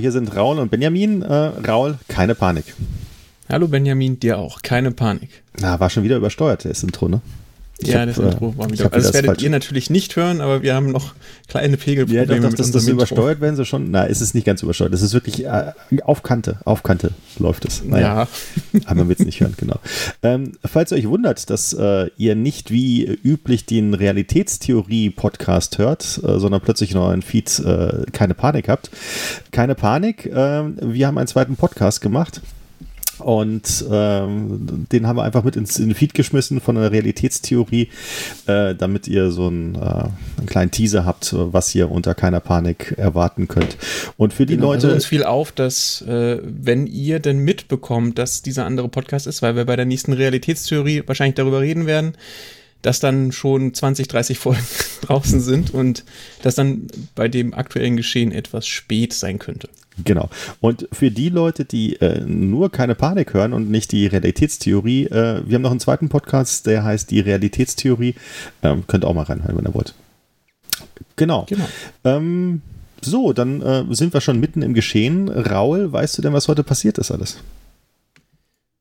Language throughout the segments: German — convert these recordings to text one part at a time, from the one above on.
Hier sind Raul und Benjamin. Äh, Raul, keine Panik. Hallo Benjamin, dir auch, keine Panik. Na, war schon wieder übersteuert, der Intro, ne? Ich ja, hab, das Intro war wieder. Also das werdet falsch. ihr natürlich nicht hören, aber wir haben noch kleine Pegelprobleme. Ja, doch, doch, dass das übersteuert werden, so schon. Na, ist es nicht ganz übersteuert. Das ist wirklich äh, auf Kante, auf Kante läuft es. Naja. Ja. aber man wird es nicht hören, genau. Ähm, falls ihr euch wundert, dass äh, ihr nicht wie üblich den Realitätstheorie-Podcast hört, äh, sondern plötzlich in euren Feed äh, keine Panik habt, keine Panik. Ähm, wir haben einen zweiten Podcast gemacht. Und ähm, den haben wir einfach mit ins, in den Feed geschmissen von einer Realitätstheorie, äh, damit ihr so einen, äh, einen, kleinen Teaser habt, was ihr unter keiner Panik erwarten könnt. Und für die genau, Leute. Also uns fiel auf, dass äh, wenn ihr denn mitbekommt, dass dieser andere Podcast ist, weil wir bei der nächsten Realitätstheorie wahrscheinlich darüber reden werden, dass dann schon 20, 30 Folgen draußen sind und dass dann bei dem aktuellen Geschehen etwas spät sein könnte. Genau. Und für die Leute, die äh, nur keine Panik hören und nicht die Realitätstheorie, äh, wir haben noch einen zweiten Podcast, der heißt die Realitätstheorie. Ähm, könnt auch mal reinhören, wenn ihr wollt. Genau. genau. Ähm, so, dann äh, sind wir schon mitten im Geschehen. Raul, weißt du denn, was heute passiert ist alles?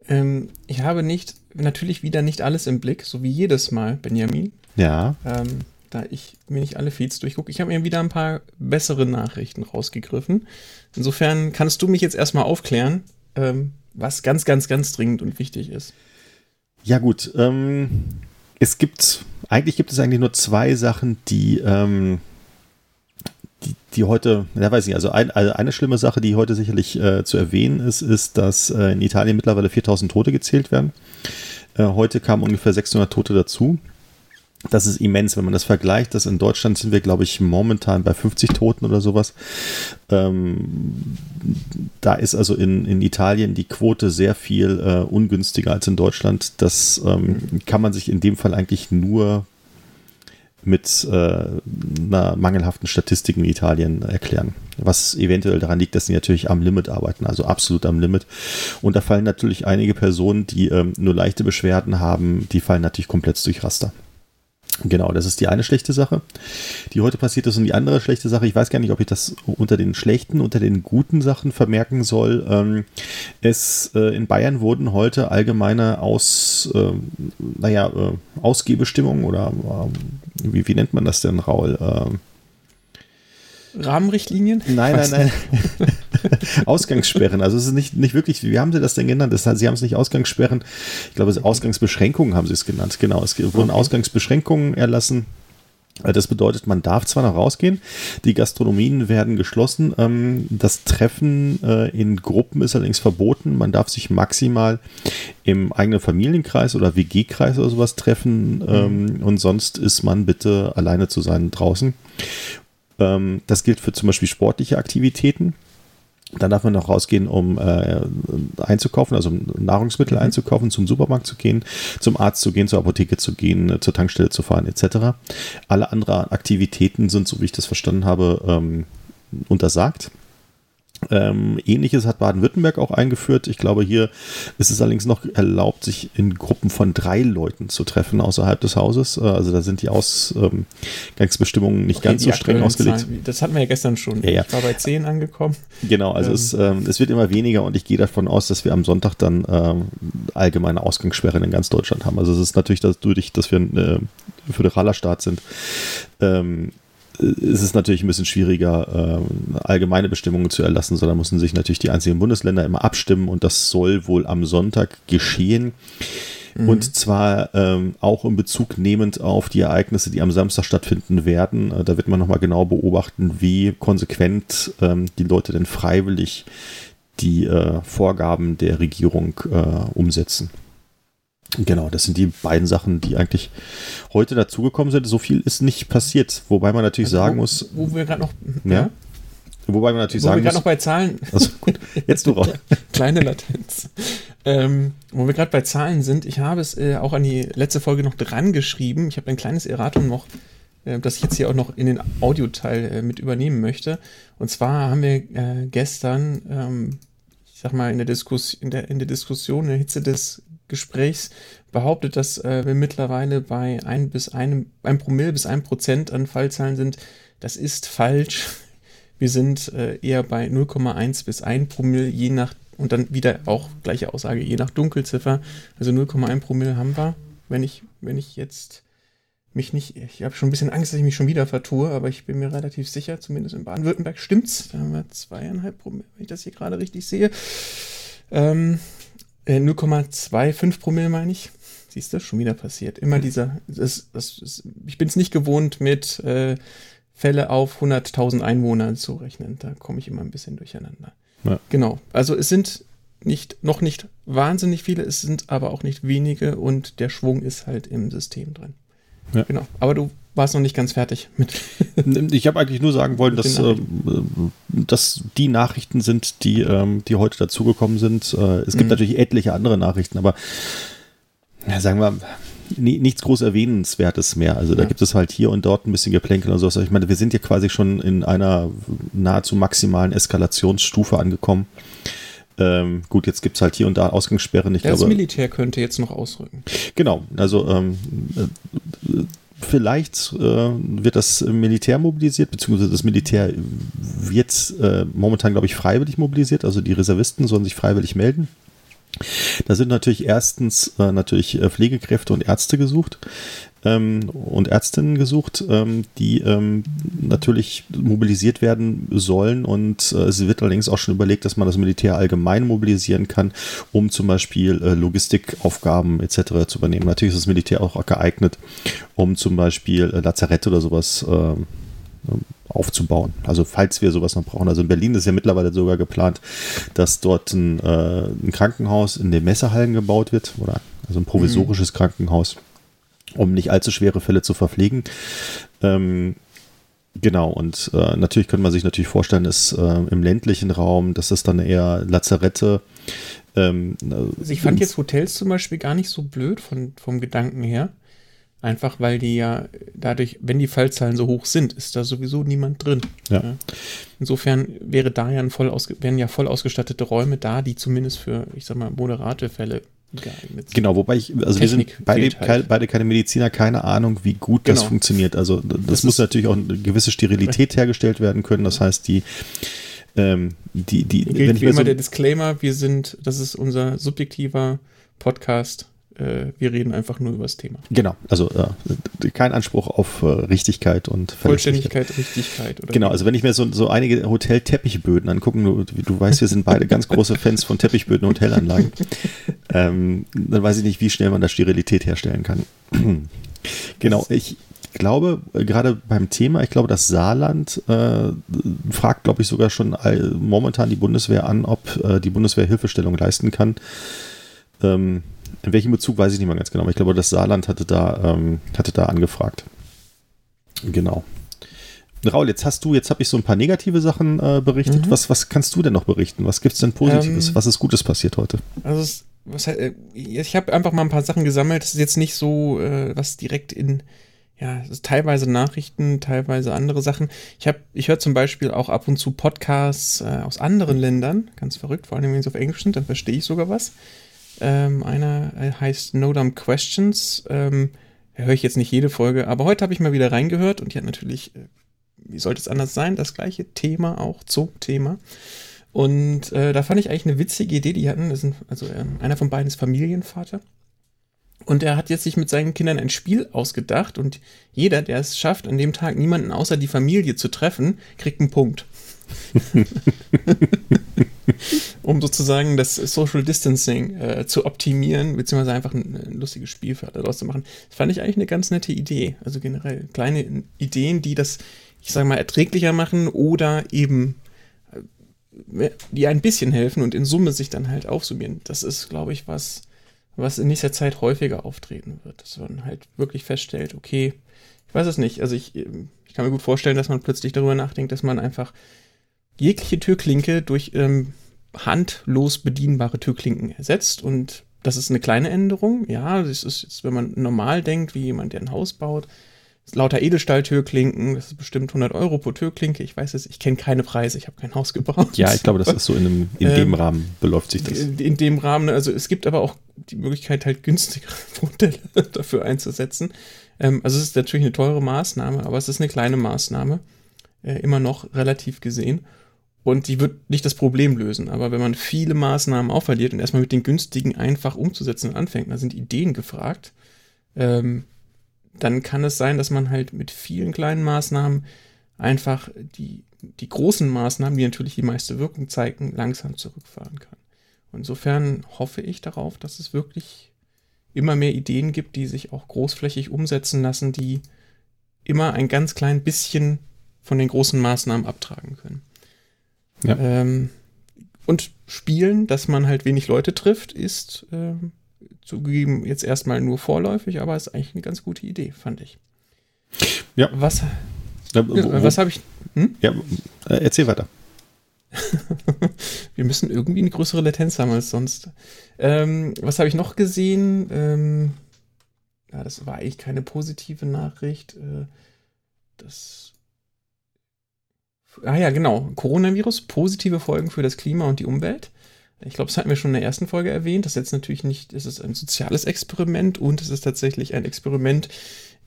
Ähm, ich habe nicht, natürlich wieder nicht alles im Blick, so wie jedes Mal, Benjamin. Ja. Ähm, da ich mir nicht alle Feeds durchgucke. Ich habe mir wieder ein paar bessere Nachrichten rausgegriffen. Insofern kannst du mich jetzt erstmal aufklären, ähm, was ganz, ganz, ganz dringend und wichtig ist. Ja, gut. Ähm, es gibt, eigentlich gibt es eigentlich nur zwei Sachen, die, ähm, die, die, heute, ja weiß ich, also, ein, also eine schlimme Sache, die heute sicherlich äh, zu erwähnen ist, ist, dass äh, in Italien mittlerweile 4000 Tote gezählt werden. Äh, heute kamen ungefähr 600 Tote dazu. Das ist immens, wenn man das vergleicht. Das in Deutschland sind wir, glaube ich, momentan bei 50 Toten oder sowas. Ähm, da ist also in, in Italien die Quote sehr viel äh, ungünstiger als in Deutschland. Das ähm, kann man sich in dem Fall eigentlich nur mit äh, einer mangelhaften Statistik in Italien erklären. Was eventuell daran liegt, dass sie natürlich am Limit arbeiten, also absolut am Limit. Und da fallen natürlich einige Personen, die ähm, nur leichte Beschwerden haben, die fallen natürlich komplett durch Raster. Genau, das ist die eine schlechte Sache, die heute passiert ist. Und die andere schlechte Sache, ich weiß gar nicht, ob ich das unter den schlechten, unter den guten Sachen vermerken soll. Ähm, es äh, in Bayern wurden heute allgemeine Aus, äh, naja, äh, Ausgehbestimmungen oder äh, wie, wie nennt man das denn, Raul? Rahmenrichtlinien? Nein, nein, nein. Ausgangssperren. Also es ist nicht, nicht wirklich, wie haben sie das denn genannt? Das, sie haben es nicht Ausgangssperren, ich glaube, Ausgangsbeschränkungen haben sie es genannt. Genau, es wurden okay. Ausgangsbeschränkungen erlassen. Äh, das bedeutet, man darf zwar noch rausgehen, die Gastronomien werden geschlossen, ähm, das Treffen äh, in Gruppen ist allerdings verboten, man darf sich maximal im eigenen Familienkreis oder WG-Kreis oder sowas treffen ähm, und sonst ist man bitte alleine zu sein draußen. Ähm, das gilt für zum Beispiel sportliche Aktivitäten. Dann darf man noch rausgehen, um äh, einzukaufen, also Nahrungsmittel mhm. einzukaufen, zum Supermarkt zu gehen, zum Arzt zu gehen, zur Apotheke zu gehen, zur Tankstelle zu fahren, etc. Alle anderen Aktivitäten sind, so wie ich das verstanden habe, ähm, untersagt. Ähm, Ähnliches hat Baden-Württemberg auch eingeführt. Ich glaube, hier ist es allerdings noch erlaubt, sich in Gruppen von drei Leuten zu treffen außerhalb des Hauses. Äh, also da sind die Ausgangsbestimmungen nicht okay, ganz so streng ausgelegt. Zahlen, das hatten wir ja gestern schon. Ja, ja. Ich war bei zehn angekommen. Genau, also ähm. es, ähm, es, wird immer weniger und ich gehe davon aus, dass wir am Sonntag dann ähm, allgemeine Ausgangssperren in ganz Deutschland haben. Also es ist natürlich dadurch, dass wir ein äh, föderaler Staat sind, ähm, ist es natürlich ein bisschen schwieriger, äh, allgemeine Bestimmungen zu erlassen, sondern müssen sich natürlich die einzelnen Bundesländer immer abstimmen und das soll wohl am Sonntag geschehen. Mhm. Und zwar ähm, auch in Bezug nehmend auf die Ereignisse, die am Samstag stattfinden werden. Äh, da wird man nochmal genau beobachten, wie konsequent ähm, die Leute denn freiwillig die äh, Vorgaben der Regierung äh, umsetzen. Genau, das sind die beiden Sachen, die eigentlich heute dazugekommen sind. So viel ist nicht passiert, wobei man natürlich also, sagen wo, muss. Wo wir gerade noch. Ja. ja. Wobei man natürlich wo sagen wir muss. noch bei Zahlen. Also, gut, jetzt du raus. Kleine Latenz. Ähm, wo wir gerade bei Zahlen sind, ich habe es äh, auch an die letzte Folge noch dran geschrieben. Ich habe ein kleines Erratum noch, äh, das ich jetzt hier auch noch in den Audioteil äh, mit übernehmen möchte. Und zwar haben wir äh, gestern, ähm, ich sag mal, in der, Diskus in, der, in der Diskussion, in der Hitze des Gesprächs behauptet, dass äh, wir mittlerweile bei ein bis einem, ein Promille bis ein Prozent an Fallzahlen sind. Das ist falsch. Wir sind äh, eher bei 0,1 bis 1 Promille, je nach, und dann wieder auch gleiche Aussage, je nach Dunkelziffer. Also 0,1 Promille haben wir, wenn ich, wenn ich jetzt mich nicht, ich habe schon ein bisschen Angst, dass ich mich schon wieder vertue, aber ich bin mir relativ sicher, zumindest in Baden-Württemberg stimmt's. Da haben wir zweieinhalb Promille, wenn ich das hier gerade richtig sehe. Ähm, 0,25 äh, Promille meine ich. Siehst du, schon wieder passiert. Immer dieser, das, das, das, ich bin es nicht gewohnt, mit äh, Fälle auf 100.000 Einwohner zu rechnen. Da komme ich immer ein bisschen durcheinander. Ja. Genau. Also es sind nicht, noch nicht wahnsinnig viele, es sind aber auch nicht wenige und der Schwung ist halt im System drin. Ja. Genau. Aber du warst noch nicht ganz fertig mit. ich habe eigentlich nur sagen wollen, dass, äh, dass die Nachrichten sind, die, ähm, die heute dazugekommen sind. Äh, es gibt mhm. natürlich etliche andere Nachrichten, aber ja, sagen wir, nichts groß Erwähnenswertes mehr. Also da gibt es halt hier und dort ein bisschen Geplänkel und sowas. Ich meine, wir sind ja quasi schon in einer nahezu maximalen Eskalationsstufe angekommen. Ähm, gut, jetzt gibt es halt hier und da Ausgangssperren. Ich das glaube, Militär könnte jetzt noch ausrücken. Genau, also ähm, äh, vielleicht äh, wird das Militär mobilisiert, beziehungsweise das Militär wird äh, momentan, glaube ich, freiwillig mobilisiert. Also die Reservisten sollen sich freiwillig melden. Da sind natürlich erstens äh, natürlich äh, Pflegekräfte und Ärzte gesucht ähm, und Ärztinnen gesucht, ähm, die ähm, natürlich mobilisiert werden sollen. Und äh, es wird allerdings auch schon überlegt, dass man das Militär allgemein mobilisieren kann, um zum Beispiel äh, Logistikaufgaben etc. zu übernehmen. Natürlich ist das Militär auch geeignet, um zum Beispiel äh, Lazarette oder sowas ähm, aufzubauen. Also falls wir sowas noch brauchen. Also in Berlin ist ja mittlerweile sogar geplant, dass dort ein, äh, ein Krankenhaus in den Messehallen gebaut wird oder also ein provisorisches mhm. Krankenhaus um nicht allzu schwere Fälle zu verpflegen. Ähm, Genau, und äh, natürlich könnte man sich natürlich vorstellen, dass äh, im ländlichen Raum, dass das dann eher Lazarette. Ähm, also ich fand jetzt Hotels zum Beispiel gar nicht so blöd von, vom Gedanken her. Einfach weil die ja dadurch, wenn die Fallzahlen so hoch sind, ist da sowieso niemand drin. Ja. ja. Insofern wäre da ja ein voll ausge wären ja voll ausgestattete Räume da, die zumindest für, ich sag mal, moderate Fälle geeignet sind. Genau, wobei ich, also Technik wir sind beide, halt. beide keine Mediziner, keine Ahnung, wie gut genau. das funktioniert. Also das, das muss natürlich auch eine gewisse Sterilität hergestellt werden können. Das heißt, die ähm, die, die, Gilt wenn ich wie immer so der Disclaimer, wir sind, das ist unser subjektiver Podcast äh, wir reden einfach nur über das Thema. Genau, also äh, kein Anspruch auf äh, Richtigkeit und Vollständigkeit, Richtigkeit. Oder genau, also wenn ich mir so, so einige Hotel-Teppichböden angucke, du, du weißt, wir sind beide ganz große Fans von Teppichböden und Hotelanlagen, ähm, dann weiß ich nicht, wie schnell man da Sterilität herstellen kann. genau, ich, glaube, äh, gerade beim Thema, ich glaube, das Saarland äh, fragt, glaube ich, sogar schon all, momentan die Bundeswehr an, ob äh, die Bundeswehr Hilfestellung leisten kann. Ähm, in welchem Bezug weiß ich nicht mehr ganz genau. Aber ich glaube, das Saarland hatte da, ähm, hatte da angefragt. Genau. Raul, jetzt hast du, jetzt habe ich so ein paar negative Sachen äh, berichtet. Mhm. Was, was kannst du denn noch berichten? Was gibt es denn Positives? Ähm, was ist Gutes passiert heute? Also, es, was, äh, ich habe einfach mal ein paar Sachen gesammelt. Das ist jetzt nicht so, äh, was direkt in, ja, teilweise Nachrichten, teilweise andere Sachen. Ich habe, ich höre zum Beispiel auch ab und zu Podcasts äh, aus anderen Ländern, ganz verrückt, vor allem wenn sie auf Englisch sind, dann verstehe ich sogar was. Ähm, einer äh, heißt No Dumb Questions. Ähm, höre ich jetzt nicht jede Folge, aber heute habe ich mal wieder reingehört und die hat natürlich, äh, wie sollte es anders sein, das gleiche Thema auch zum Thema. Und äh, da fand ich eigentlich eine witzige Idee, die hatten. Sind, also äh, einer von beiden ist Familienvater. Und er hat jetzt sich mit seinen Kindern ein Spiel ausgedacht und jeder, der es schafft, an dem Tag niemanden außer die Familie zu treffen, kriegt einen Punkt. Um sozusagen das Social Distancing äh, zu optimieren, beziehungsweise einfach ein, ein lustiges Spiel für alle daraus zu machen. Das fand ich eigentlich eine ganz nette Idee. Also generell kleine Ideen, die das, ich sage mal, erträglicher machen oder eben äh, die ein bisschen helfen und in Summe sich dann halt aufsummieren. Das ist, glaube ich, was, was in nächster Zeit häufiger auftreten wird. Dass man halt wirklich feststellt, okay, ich weiß es nicht. Also ich, ich kann mir gut vorstellen, dass man plötzlich darüber nachdenkt, dass man einfach jegliche Türklinke durch ähm, handlos bedienbare Türklinken ersetzt und das ist eine kleine Änderung. Ja, das ist jetzt, wenn man normal denkt, wie jemand, der ein Haus baut, lauter Edelstahl-Türklinken, das ist bestimmt 100 Euro pro Türklinke. Ich weiß es, ich kenne keine Preise, ich habe kein Haus gebaut. Ja, ich glaube, das ist so in, einem, in dem ähm, Rahmen beläuft sich das. In, dem Rahmen, ne, also es gibt aber auch die Möglichkeit, halt günstigere Modelle dafür einzusetzen. Ähm, also es ist natürlich eine teure Maßnahme, aber es ist eine kleine Maßnahme äh, immer noch relativ gesehen. Und die wird nicht das Problem lösen. Aber wenn man viele Maßnahmen aufverliert und erstmal mit den günstigen einfach umzusetzen anfängt, da sind Ideen gefragt, ähm, dann kann es sein, dass man halt mit vielen kleinen Maßnahmen einfach die, die großen Maßnahmen, die natürlich die meiste Wirkung zeigen, langsam zurückfahren kann. insofern hoffe ich darauf, dass es wirklich immer mehr Ideen gibt, die sich auch großflächig umsetzen lassen, die immer ein ganz klein bisschen von den großen Maßnahmen abtragen können. Ja. Ähm, und Spielen, dass man halt wenig Leute trifft, ist ähm, zugegeben jetzt erstmal nur vorläufig, aber ist eigentlich eine ganz gute Idee, fand ich. Ja. Was, ja, was habe ich. Hm? Ja, äh, erzähl weiter. Wir müssen irgendwie eine größere Latenz haben als sonst. Ähm, was habe ich noch gesehen? Ähm, ja, das war eigentlich keine positive Nachricht. Äh, das. Ah ja, genau. Coronavirus, positive Folgen für das Klima und die Umwelt. Ich glaube, das hatten wir schon in der ersten Folge erwähnt. Das ist jetzt natürlich nicht, es ist ein soziales Experiment und es ist tatsächlich ein Experiment,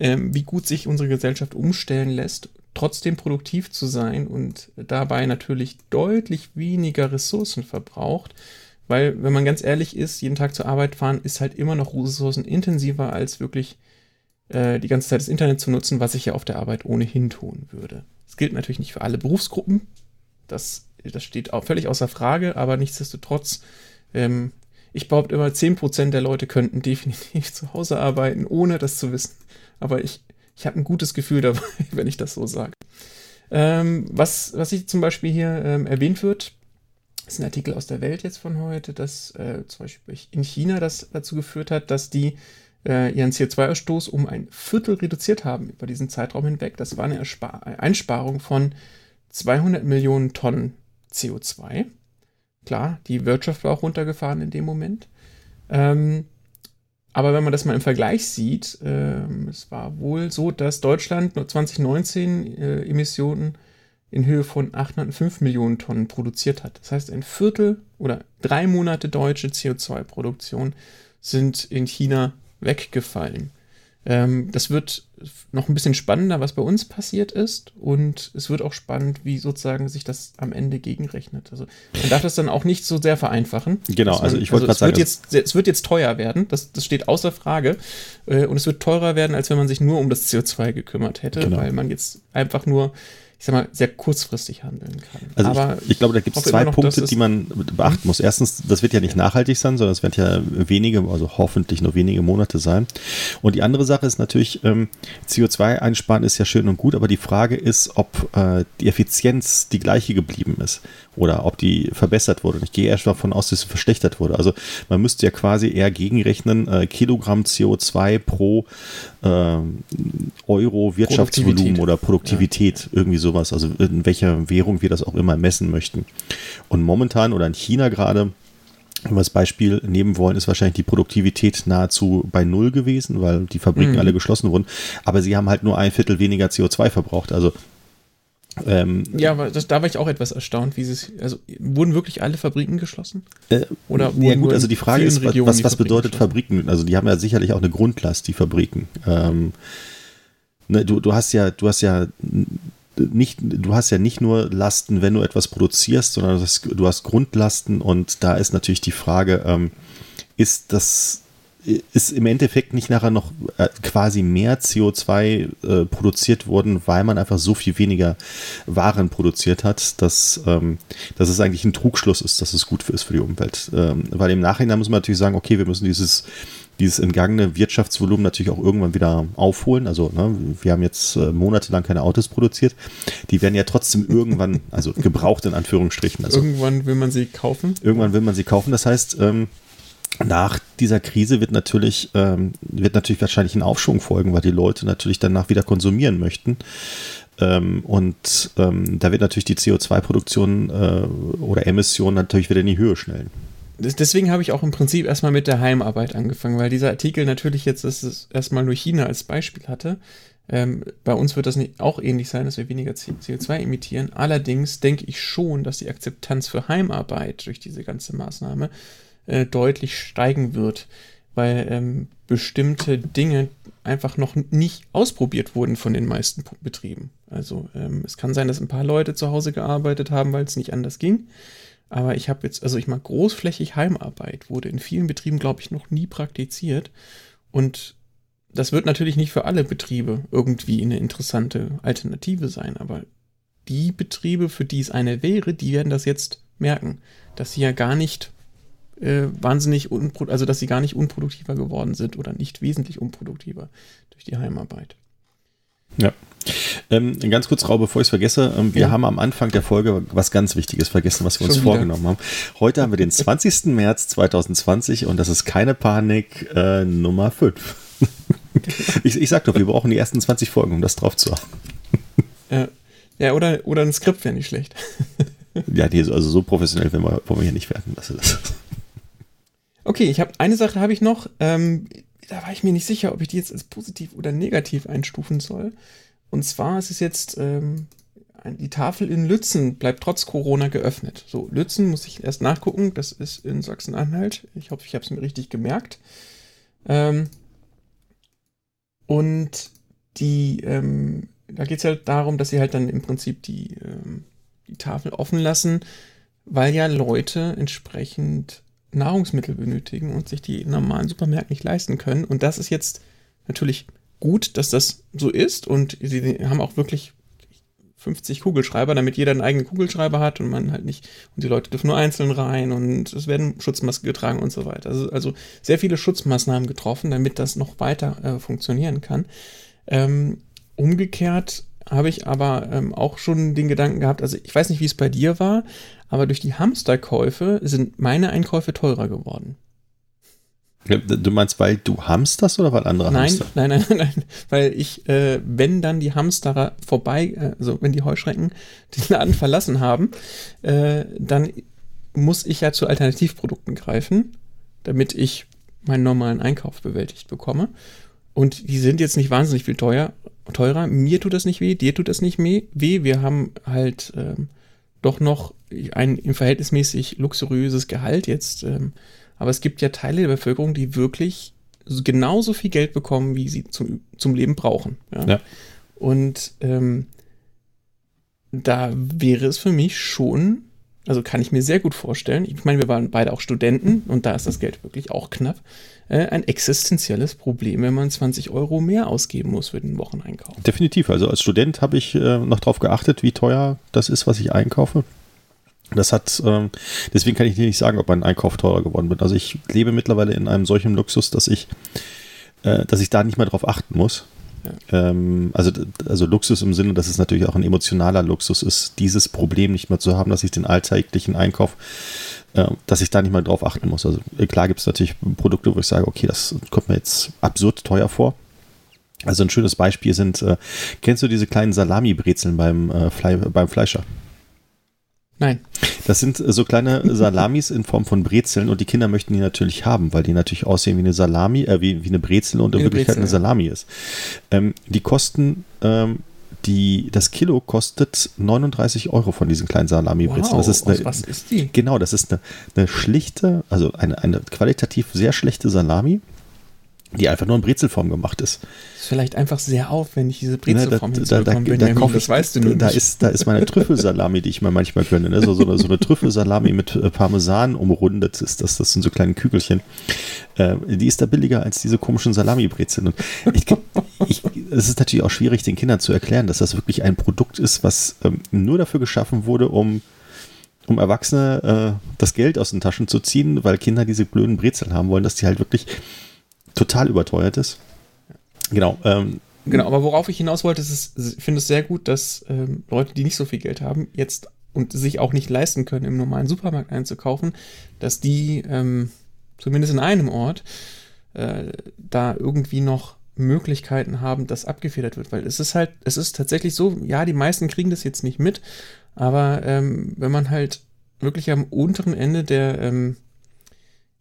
ähm, wie gut sich unsere Gesellschaft umstellen lässt, trotzdem produktiv zu sein und dabei natürlich deutlich weniger Ressourcen verbraucht. Weil, wenn man ganz ehrlich ist, jeden Tag zur Arbeit fahren ist halt immer noch ressourcenintensiver, als wirklich äh, die ganze Zeit das Internet zu nutzen, was ich ja auf der Arbeit ohnehin tun würde. Das gilt natürlich nicht für alle Berufsgruppen. Das das steht auch völlig außer Frage, aber nichtsdestotrotz, ähm, ich behaupte immer, 10% der Leute könnten definitiv zu Hause arbeiten, ohne das zu wissen. Aber ich, ich habe ein gutes Gefühl dabei, wenn ich das so sage. Ähm, was, was ich zum Beispiel hier ähm, erwähnt wird, ist ein Artikel aus der Welt jetzt von heute, dass äh, zum Beispiel in China das dazu geführt hat, dass die äh, ihren CO2-Ausstoß um ein Viertel reduziert haben über diesen Zeitraum hinweg. Das war eine Erspar Einsparung von 200 Millionen Tonnen CO2. Klar, die Wirtschaft war auch runtergefahren in dem Moment. Ähm, aber wenn man das mal im Vergleich sieht, ähm, es war wohl so, dass Deutschland 2019 äh, Emissionen in Höhe von 805 Millionen Tonnen produziert hat. Das heißt, ein Viertel oder drei Monate deutsche CO2-Produktion sind in China weggefallen. Ähm, das wird noch ein bisschen spannender, was bei uns passiert ist. Und es wird auch spannend, wie sozusagen sich das am Ende gegenrechnet. Also man darf das dann auch nicht so sehr vereinfachen. Genau, man, also ich wollte also gerade sagen. Jetzt, es wird jetzt teuer werden, das, das steht außer Frage. Äh, und es wird teurer werden, als wenn man sich nur um das CO2 gekümmert hätte, genau. weil man jetzt einfach nur ich sag mal, sehr kurzfristig handeln kann. Also Aber ich, ich glaube, da gibt es zwei noch, Punkte, die man beachten muss. Erstens, das wird ja nicht nachhaltig sein, sondern es wird ja wenige, also hoffentlich nur wenige Monate sein. Und die andere Sache ist natürlich, ähm, CO2 einsparen ist ja schön und gut, aber die Frage ist, ob äh, die Effizienz die gleiche geblieben ist oder ob die verbessert wurde. Und ich gehe erst davon aus, dass sie verschlechtert wurde. Also man müsste ja quasi eher gegenrechnen, äh, Kilogramm CO2 pro äh, Euro Wirtschaftsvolumen oder Produktivität, ja. irgendwie sowas. Also in welcher Währung wir das auch immer messen möchten. Und momentan oder in China gerade, wenn wir das Beispiel nehmen wollen, ist wahrscheinlich die Produktivität nahezu bei Null gewesen, weil die Fabriken mhm. alle geschlossen wurden. Aber sie haben halt nur ein Viertel weniger CO2 verbraucht. Also ähm, ja, aber das, da war ich auch etwas erstaunt, wie es, also wurden wirklich alle Fabriken geschlossen? Äh, Oder ja gut, also die Frage ist, was, was, was bedeutet Fabriken? Also die haben ja sicherlich auch eine Grundlast, die Fabriken. Ähm, ne, du, du hast ja, du hast ja nicht, du hast ja nicht nur Lasten, wenn du etwas produzierst, sondern du hast, du hast Grundlasten und da ist natürlich die Frage, ähm, ist das ist im Endeffekt nicht nachher noch äh, quasi mehr CO2 äh, produziert worden, weil man einfach so viel weniger Waren produziert hat, dass, ähm, dass es eigentlich ein Trugschluss ist, dass es gut ist für die Umwelt. Ähm, weil im Nachhinein muss man natürlich sagen, okay, wir müssen dieses, dieses entgangene Wirtschaftsvolumen natürlich auch irgendwann wieder aufholen. Also ne, wir haben jetzt äh, monatelang keine Autos produziert. Die werden ja trotzdem irgendwann, also gebraucht in Anführungsstrichen. Also, irgendwann will man sie kaufen. Irgendwann will man sie kaufen. Das heißt, ähm, nach dieser Krise wird natürlich, ähm, wird natürlich wahrscheinlich ein Aufschwung folgen, weil die Leute natürlich danach wieder konsumieren möchten. Ähm, und ähm, da wird natürlich die CO2-Produktion äh, oder Emissionen natürlich wieder in die Höhe schnellen. Deswegen habe ich auch im Prinzip erstmal mit der Heimarbeit angefangen, weil dieser Artikel natürlich jetzt erstmal nur China als Beispiel hatte. Ähm, bei uns wird das nicht, auch ähnlich sein, dass wir weniger CO2 emittieren. Allerdings denke ich schon, dass die Akzeptanz für Heimarbeit durch diese ganze Maßnahme äh, deutlich steigen wird, weil ähm, bestimmte Dinge einfach noch nicht ausprobiert wurden von den meisten Betrieben. Also ähm, es kann sein, dass ein paar Leute zu Hause gearbeitet haben, weil es nicht anders ging. Aber ich habe jetzt, also ich mag großflächig Heimarbeit, wurde in vielen Betrieben, glaube ich, noch nie praktiziert. Und das wird natürlich nicht für alle Betriebe irgendwie eine interessante Alternative sein, aber die Betriebe, für die es eine wäre, die werden das jetzt merken, dass sie ja gar nicht äh, wahnsinnig unproduktiv, also dass sie gar nicht unproduktiver geworden sind oder nicht wesentlich unproduktiver durch die Heimarbeit. Ja. Ähm, ganz kurz, Rau, bevor ich es vergesse, ähm, wir ja. haben am Anfang der Folge was ganz Wichtiges vergessen, was wir Schon uns wieder. vorgenommen haben. Heute haben wir den 20. März 2020 und das ist keine Panik äh, Nummer 5. ich, ich sag doch, wir brauchen die ersten 20 Folgen, um das drauf zu haben. Ja, ja oder, oder ein Skript wäre nicht schlecht. ja, nee, also so professionell wollen wir, wollen wir hier nicht werden. Das ist Okay, ich habe eine Sache habe ich noch. Ähm, da war ich mir nicht sicher, ob ich die jetzt als positiv oder negativ einstufen soll. Und zwar ist es jetzt, ähm, die Tafel in Lützen bleibt trotz Corona geöffnet. So, Lützen muss ich erst nachgucken, das ist in Sachsen-Anhalt. Ich hoffe, ich habe es mir richtig gemerkt. Ähm, und die, ähm, da geht es halt darum, dass sie halt dann im Prinzip die, ähm, die Tafel offen lassen, weil ja Leute entsprechend Nahrungsmittel benötigen und sich die normalen Supermärkte nicht leisten können. Und das ist jetzt natürlich gut, dass das so ist. Und sie haben auch wirklich 50 Kugelschreiber, damit jeder einen eigenen Kugelschreiber hat und man halt nicht, und die Leute dürfen nur einzeln rein und es werden Schutzmasken getragen und so weiter. Also, also sehr viele Schutzmaßnahmen getroffen, damit das noch weiter äh, funktionieren kann. Ähm, umgekehrt habe ich aber ähm, auch schon den Gedanken gehabt, also ich weiß nicht, wie es bei dir war, aber durch die Hamsterkäufe sind meine Einkäufe teurer geworden. Du meinst, weil du hamsterst oder weil andere nein, hamstern? Nein, nein, nein, nein. Weil ich, äh, wenn dann die Hamsterer vorbei, äh, also wenn die Heuschrecken den Laden verlassen haben, äh, dann muss ich ja zu Alternativprodukten greifen, damit ich meinen normalen Einkauf bewältigt bekomme. Und die sind jetzt nicht wahnsinnig viel teuer, teurer. Mir tut das nicht weh, dir tut das nicht weh. Wir haben halt ähm, doch noch ein im verhältnismäßig luxuriöses Gehalt jetzt. Ähm, aber es gibt ja Teile der Bevölkerung, die wirklich genauso viel Geld bekommen, wie sie zum, zum Leben brauchen. Ja. ja. Und ähm, da wäre es für mich schon, also kann ich mir sehr gut vorstellen, ich meine, wir waren beide auch Studenten und da ist das Geld wirklich auch knapp, äh, ein existenzielles Problem, wenn man 20 Euro mehr ausgeben muss für den Wocheneinkauf. Definitiv. Also als Student habe ich äh, noch darauf geachtet, wie teuer das ist, was ich einkaufe. Das hat, ähm, deswegen kann ich nicht sagen, ob mein Einkauf teurer geworden wird. Also ich lebe mittlerweile in einem solchen Luxus, dass ich, äh, dass ich da nicht mehr drauf achten muss. Ähm, also, also Luxus im Sinne, dass es natürlich auch ein emotionaler Luxus ist, dieses Problem nicht mehr zu haben, dass ich den alltäglichen Einkauf, äh, dass ich da nicht mehr drauf achten muss. Also äh, klar gibt es natürlich Produkte, wo ich sage, okay, das kommt mir jetzt absurd teuer vor. Also ein schönes Beispiel sind, äh, kennst du diese kleinen Salami-Brezeln beim, äh, Fle beim Fleischer? Nein. Das sind äh, so kleine Salamis in Form von Brezeln und die Kinder möchten die natürlich haben, weil die natürlich aussehen wie eine Salami, äh, wie, wie eine Brezel und in eine Wirklichkeit Brezel, eine Salami ja. ist. Ähm, die kosten, ähm, die, das Kilo kostet 39 Euro von diesen kleinen Salami-Brezeln. Wow, ist was ist die? Genau, das ist eine, eine schlichte, also eine, eine qualitativ sehr schlechte Salami die einfach nur in Brezelform gemacht ist. ist vielleicht einfach sehr aufwendig, diese Brezelform ne, da, da, da, da, da das weißt du nur da ist, da ist meine Trüffelsalami, die ich mir manchmal gönne. Ne? So, so, eine, so eine Trüffelsalami mit äh, Parmesan umrundet ist das. Das sind so kleine Kügelchen. Äh, die ist da billiger als diese komischen Salami-Brezeln. Und ich, ich, es ist natürlich auch schwierig, den Kindern zu erklären, dass das wirklich ein Produkt ist, was ähm, nur dafür geschaffen wurde, um um Erwachsene äh, das Geld aus den Taschen zu ziehen, weil Kinder diese blöden Brezeln haben wollen, dass die halt wirklich total überteuert ist. Genau. Ähm, genau, aber worauf ich hinaus wollte, ist, ich finde es sehr gut, dass ähm, Leute, die nicht so viel Geld haben, jetzt und sich auch nicht leisten können, im normalen Supermarkt einzukaufen, dass die ähm, zumindest in einem Ort äh, da irgendwie noch Möglichkeiten haben, dass abgefedert wird, weil es ist halt, es ist tatsächlich so, ja, die meisten kriegen das jetzt nicht mit, aber ähm, wenn man halt wirklich am unteren Ende der ähm,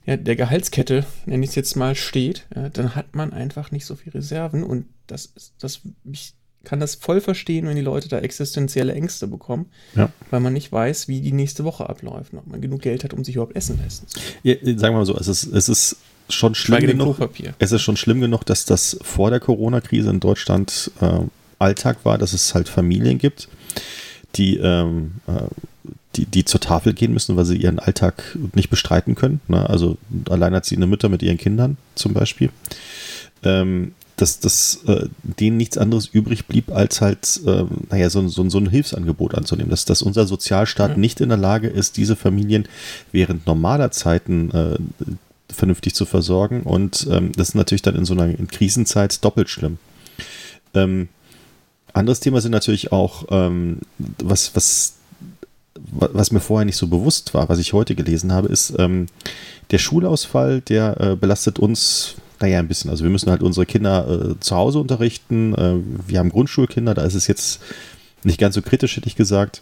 ja, der Gehaltskette, nenne ich es jetzt mal, steht, ja, dann hat man einfach nicht so viel Reserven und das das, ich kann das voll verstehen, wenn die Leute da existenzielle Ängste bekommen, ja. weil man nicht weiß, wie die nächste Woche abläuft, ob man genug Geld hat, um sich überhaupt essen zu ja, sagen wir mal so, es ist, es ist schon schlimm genug, es ist schon schlimm genug, dass das vor der Corona-Krise in Deutschland äh, Alltag war, dass es halt Familien gibt, die, ähm, äh, die, die zur Tafel gehen müssen, weil sie ihren Alltag nicht bestreiten können. Ne? Also alleinerziehende Mütter mit ihren Kindern zum Beispiel. Ähm, dass, dass äh, denen nichts anderes übrig blieb, als halt, äh, naja, so, so, so ein Hilfsangebot anzunehmen. Dass, dass unser Sozialstaat ja. nicht in der Lage ist, diese Familien während normaler Zeiten äh, vernünftig zu versorgen. Und ähm, das ist natürlich dann in so einer Krisenzeit doppelt schlimm. Ähm, anderes Thema sind natürlich auch, ähm, was, was, was mir vorher nicht so bewusst war, was ich heute gelesen habe, ist ähm, der Schulausfall, der äh, belastet uns naja, ein bisschen. Also wir müssen halt unsere Kinder äh, zu Hause unterrichten. Äh, wir haben Grundschulkinder, da ist es jetzt nicht ganz so kritisch, hätte ich gesagt.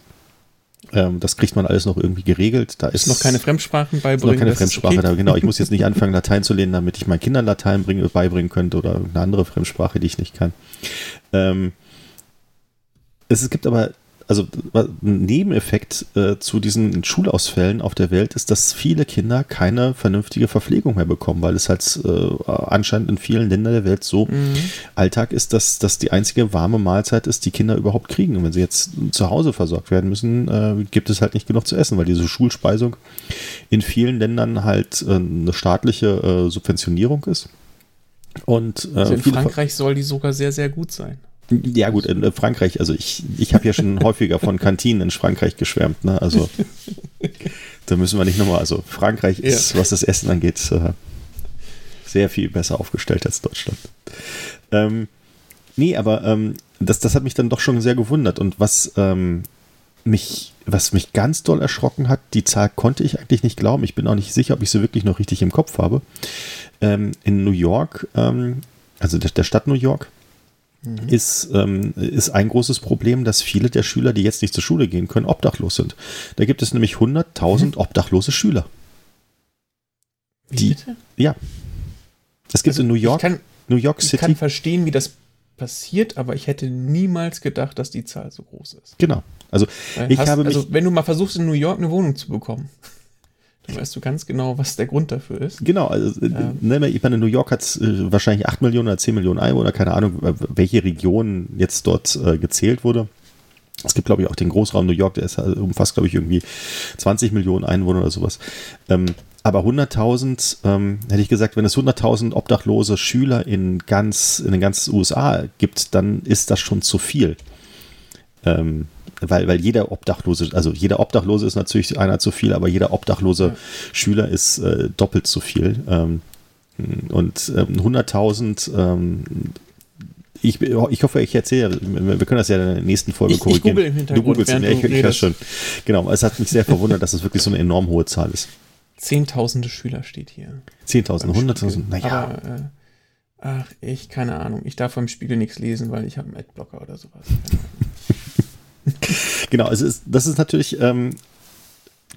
Ähm, das kriegt man alles noch irgendwie geregelt. Da ist, noch keine Fremdsprachen beibringen. Noch keine Fremdsprache okay. da, genau. Ich muss jetzt nicht anfangen, Latein zu lernen, damit ich meinen Kindern Latein bringe, beibringen könnte oder irgendeine andere Fremdsprache, die ich nicht kann. Ähm, es gibt aber also ein Nebeneffekt äh, zu diesen Schulausfällen auf der Welt ist, dass viele Kinder keine vernünftige Verpflegung mehr bekommen, weil es halt äh, anscheinend in vielen Ländern der Welt so mhm. Alltag ist, dass das die einzige warme Mahlzeit ist, die Kinder überhaupt kriegen. Und wenn sie jetzt zu Hause versorgt werden müssen, äh, gibt es halt nicht genug zu essen, weil diese Schulspeisung in vielen Ländern halt äh, eine staatliche äh, Subventionierung ist. Und, äh, also in Frankreich soll die sogar sehr, sehr gut sein. Ja gut, in Frankreich, also ich, ich habe ja schon häufiger von Kantinen in Frankreich geschwärmt, ne? Also da müssen wir nicht nochmal, also Frankreich ist, ja. was das Essen angeht, äh, sehr viel besser aufgestellt als Deutschland. Ähm, nee, aber ähm, das, das hat mich dann doch schon sehr gewundert und was ähm, mich, was mich ganz doll erschrocken hat, die Zahl konnte ich eigentlich nicht glauben. Ich bin auch nicht sicher, ob ich sie wirklich noch richtig im Kopf habe. Ähm, in New York, ähm, also der, der Stadt New York, mhm. ist, ähm, ist ein großes Problem, dass viele der Schüler, die jetzt nicht zur Schule gehen können, obdachlos sind. Da gibt es nämlich 100.000 mhm. obdachlose Schüler. Wie die, bitte? Ja. Es gibt also in New York, kann, New York City. Ich kann verstehen, wie das passiert, aber ich hätte niemals gedacht, dass die Zahl so groß ist. Genau. Also, ich hast, habe mich, also wenn du mal versuchst, in New York eine Wohnung zu bekommen, weißt du ganz genau, was der Grund dafür ist. Genau, also ja. ne, ich meine, New York hat äh, wahrscheinlich 8 Millionen oder 10 Millionen Einwohner, keine Ahnung, welche Region jetzt dort äh, gezählt wurde. Es gibt, glaube ich, auch den Großraum New York, der ist, äh, umfasst, glaube ich, irgendwie 20 Millionen Einwohner oder sowas. Ähm, aber 100.000, ähm, hätte ich gesagt, wenn es 100.000 obdachlose Schüler in ganz, in den ganzen USA gibt, dann ist das schon zu viel. Ähm, weil, weil jeder Obdachlose, also jeder Obdachlose ist natürlich einer zu viel, aber jeder obdachlose ja. Schüler ist äh, doppelt so viel. Ähm, und ähm, 100.000 ähm, ich, ich hoffe, ich erzähle, wir können das ja in der nächsten Folge ich, korrigieren. Ich google im Hintergrund, du googelst ja, ich, ich höre schon. Genau, es hat mich sehr verwundert, dass es wirklich so eine enorm hohe Zahl ist. Zehntausende Schüler steht hier. Zehntausende, hunderttausend, naja. Aber, äh, ach, ich, keine Ahnung. Ich darf vom Spiegel nichts lesen, weil ich habe einen Adblocker oder sowas. genau, also ist, das ist natürlich, ähm,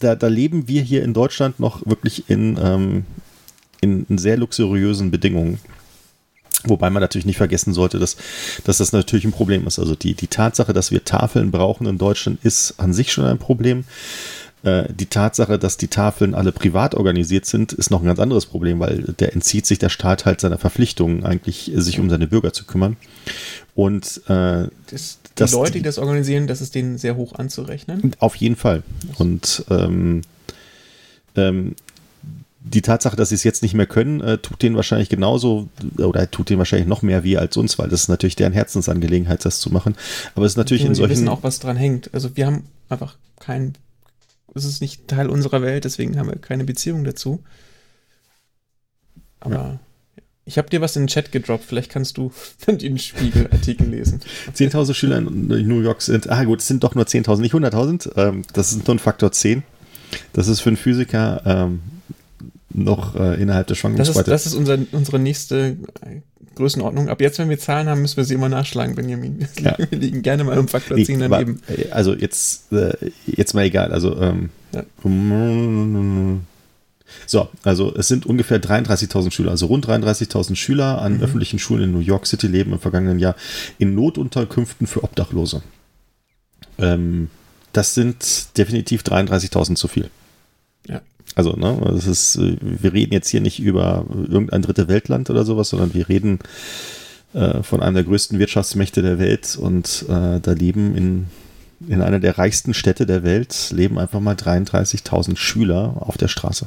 da, da leben wir hier in Deutschland noch wirklich in, ähm, in, in sehr luxuriösen Bedingungen. Wobei man natürlich nicht vergessen sollte, dass, dass das natürlich ein Problem ist. Also die, die Tatsache, dass wir Tafeln brauchen in Deutschland, ist an sich schon ein Problem. Äh, die Tatsache, dass die Tafeln alle privat organisiert sind, ist noch ein ganz anderes Problem, weil der entzieht sich der Staat halt seiner Verpflichtungen, eigentlich sich um seine Bürger zu kümmern. Und äh, das, die Leute, die das organisieren, das ist denen sehr hoch anzurechnen. Auf jeden Fall. Und ähm, ähm, die Tatsache, dass sie es jetzt nicht mehr können, äh, tut denen wahrscheinlich genauso oder tut denen wahrscheinlich noch mehr wie als uns, weil das ist natürlich deren Herzensangelegenheit, das zu machen. Aber es ist natürlich in solchen. Wir wissen auch, was dran hängt. Also wir haben einfach kein, es ist nicht Teil unserer Welt, deswegen haben wir keine Beziehung dazu. Aber ja. Ich habe dir was in den Chat gedroppt, vielleicht kannst du den Spiegelartikel lesen. 10.000 Schüler in New York sind, ah gut, es sind doch nur 10.000, nicht 100.000. Ähm, das ist nur ein Faktor 10. Das ist für einen Physiker ähm, noch äh, innerhalb der Schwankungsbreite. Das ist, das ist unser, unsere nächste Größenordnung. Ab jetzt, wenn wir Zahlen haben, müssen wir sie immer nachschlagen, Benjamin. Wir, ja. liegen gerne mal um Faktor nee, 10 daneben. Äh, also jetzt, äh, jetzt mal egal. Also ähm, ja. So, also es sind ungefähr 33.000 Schüler, also rund 33.000 Schüler an mhm. öffentlichen Schulen in New York City leben im vergangenen Jahr in Notunterkünften für Obdachlose. Ähm, das sind definitiv 33.000 zu viel. Ja. Also, ne, das ist, wir reden jetzt hier nicht über irgendein dritte Weltland oder sowas, sondern wir reden äh, von einem der größten Wirtschaftsmächte der Welt und äh, da leben in, in einer der reichsten Städte der Welt, leben einfach mal 33.000 Schüler auf der Straße.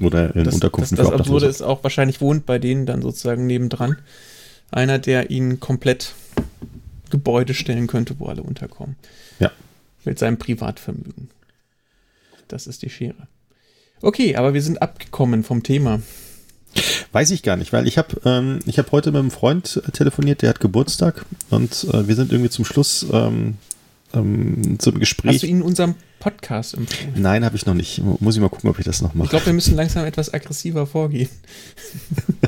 Oder in das, Unterkünften das, das Absurde ist auch, wahrscheinlich wohnt bei denen dann sozusagen nebendran einer, der ihnen komplett Gebäude stellen könnte, wo alle unterkommen. Ja. Mit seinem Privatvermögen. Das ist die Schere. Okay, aber wir sind abgekommen vom Thema. Weiß ich gar nicht, weil ich habe ähm, ich hab heute mit einem Freund telefoniert, der hat Geburtstag und äh, wir sind irgendwie zum Schluss ähm, ähm, zum Gespräch. Hast du ihn in unserem Podcast empfohlen? Nein, habe ich noch nicht. Muss ich mal gucken, ob ich das noch mache. Ich glaube, wir müssen langsam etwas aggressiver vorgehen.